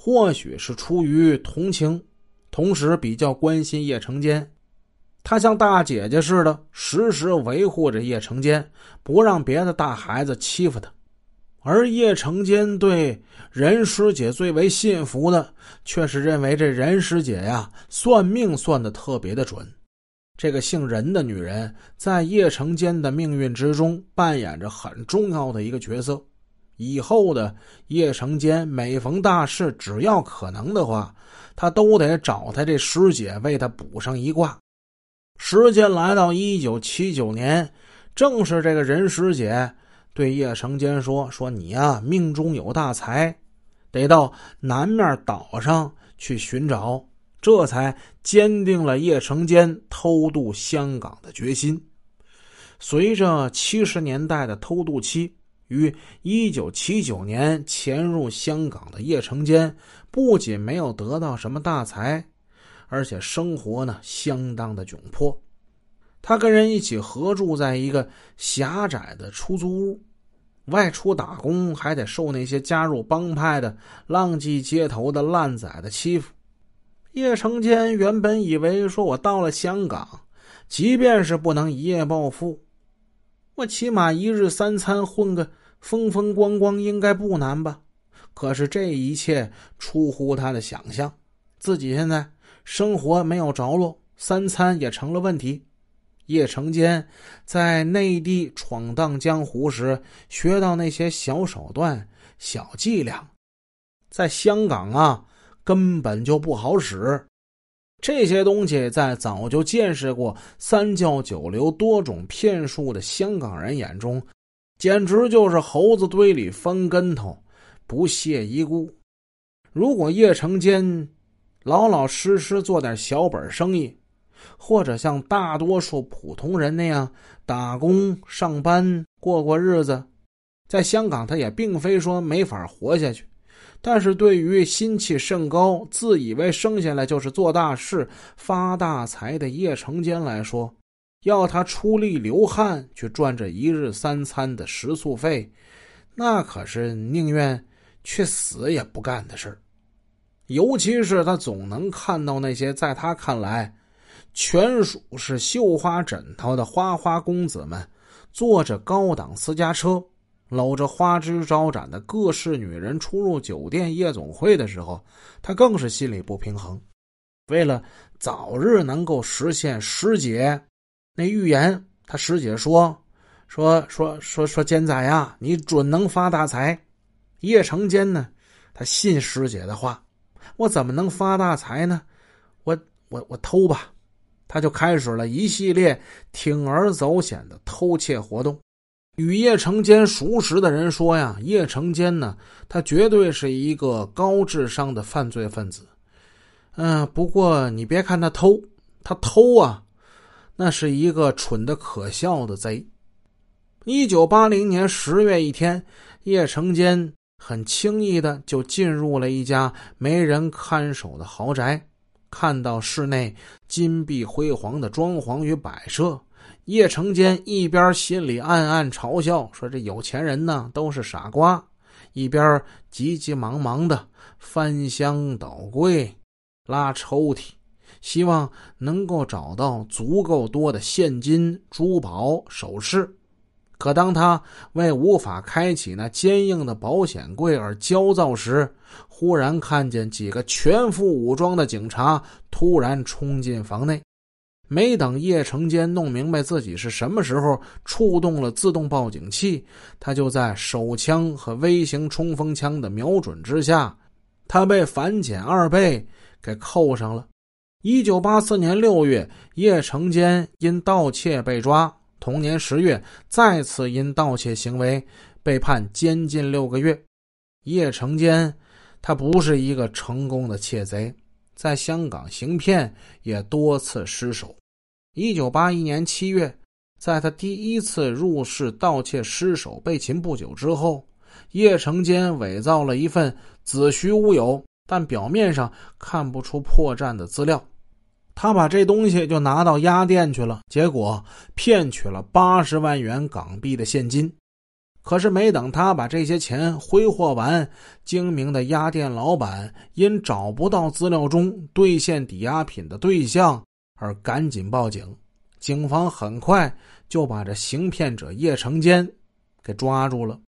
或许是出于同情，同时比较关心叶成坚，他像大姐姐似的，时时维护着叶成坚，不让别的大孩子欺负他。而叶成坚对任师姐最为信服的，却是认为这任师姐呀，算命算的特别的准。这个姓任的女人，在叶成坚的命运之中扮演着很重要的一个角色。以后的叶成坚每逢大事，只要可能的话，他都得找他这师姐为他补上一卦。时间来到一九七九年，正是这个任师姐对叶成坚说：“说你呀，命中有大财，得到南面岛上去寻找。”这才坚定了叶成坚偷渡香港的决心。随着七十年代的偷渡期，于一九七九年潜入香港的叶成坚，不仅没有得到什么大财，而且生活呢相当的窘迫。他跟人一起合住在一个狭窄的出租屋，外出打工还得受那些加入帮派的浪迹街头的烂仔的欺负。叶成坚原本以为说：“我到了香港，即便是不能一夜暴富，我起码一日三餐混个风风光光应该不难吧？”可是这一切出乎他的想象，自己现在生活没有着落，三餐也成了问题。叶成坚在内地闯荡江湖时学到那些小手段、小伎俩，在香港啊。根本就不好使，这些东西在早就见识过三教九流多种骗术的香港人眼中，简直就是猴子堆里翻跟头，不屑一顾。如果叶成坚老老实实做点小本生意，或者像大多数普通人那样打工上班过过日子，在香港他也并非说没法活下去。但是对于心气甚高、自以为生下来就是做大事、发大财的叶成坚来说，要他出力流汗去赚这一日三餐的食宿费，那可是宁愿去死也不干的事尤其是他总能看到那些在他看来全属是绣花枕头的花花公子们，坐着高档私家车。搂着花枝招展的各式女人出入酒店夜总会的时候，他更是心里不平衡。为了早日能够实现师姐那预言，他师姐说：“说说说说，坚仔呀，你准能发大财。”叶成坚呢，他信师姐的话，我怎么能发大财呢？我我我偷吧，他就开始了一系列铤而走险的偷窃活动。与叶成坚熟识的人说呀，叶成坚呢，他绝对是一个高智商的犯罪分子。嗯，不过你别看他偷，他偷啊，那是一个蠢的可笑的贼。一九八零年十月一天，叶成坚很轻易的就进入了一家没人看守的豪宅，看到室内金碧辉煌的装潢与摆设。叶成坚一边心里暗暗嘲笑说：“这有钱人呢都是傻瓜”，一边急急忙忙的翻箱倒柜、拉抽屉，希望能够找到足够多的现金、珠宝、首饰。可当他为无法开启那坚硬的保险柜而焦躁时，忽然看见几个全副武装的警察突然冲进房内。没等叶成坚弄明白自己是什么时候触动了自动报警器，他就在手枪和微型冲锋枪的瞄准之下，他被反潜二倍给扣上了。一九八四年六月，叶成坚因盗窃被抓，同年十月再次因盗窃行为被判监禁六个月。叶成坚他不是一个成功的窃贼。在香港行骗也多次失手。一九八一年七月，在他第一次入室盗窃失手被擒不久之后，叶成坚伪造了一份子虚乌有但表面上看不出破绽的资料。他把这东西就拿到鸭店去了，结果骗取了八十万元港币的现金。可是没等他把这些钱挥霍完，精明的押店老板因找不到资料中兑现抵押品的对象而赶紧报警。警方很快就把这行骗者叶成坚给抓住了。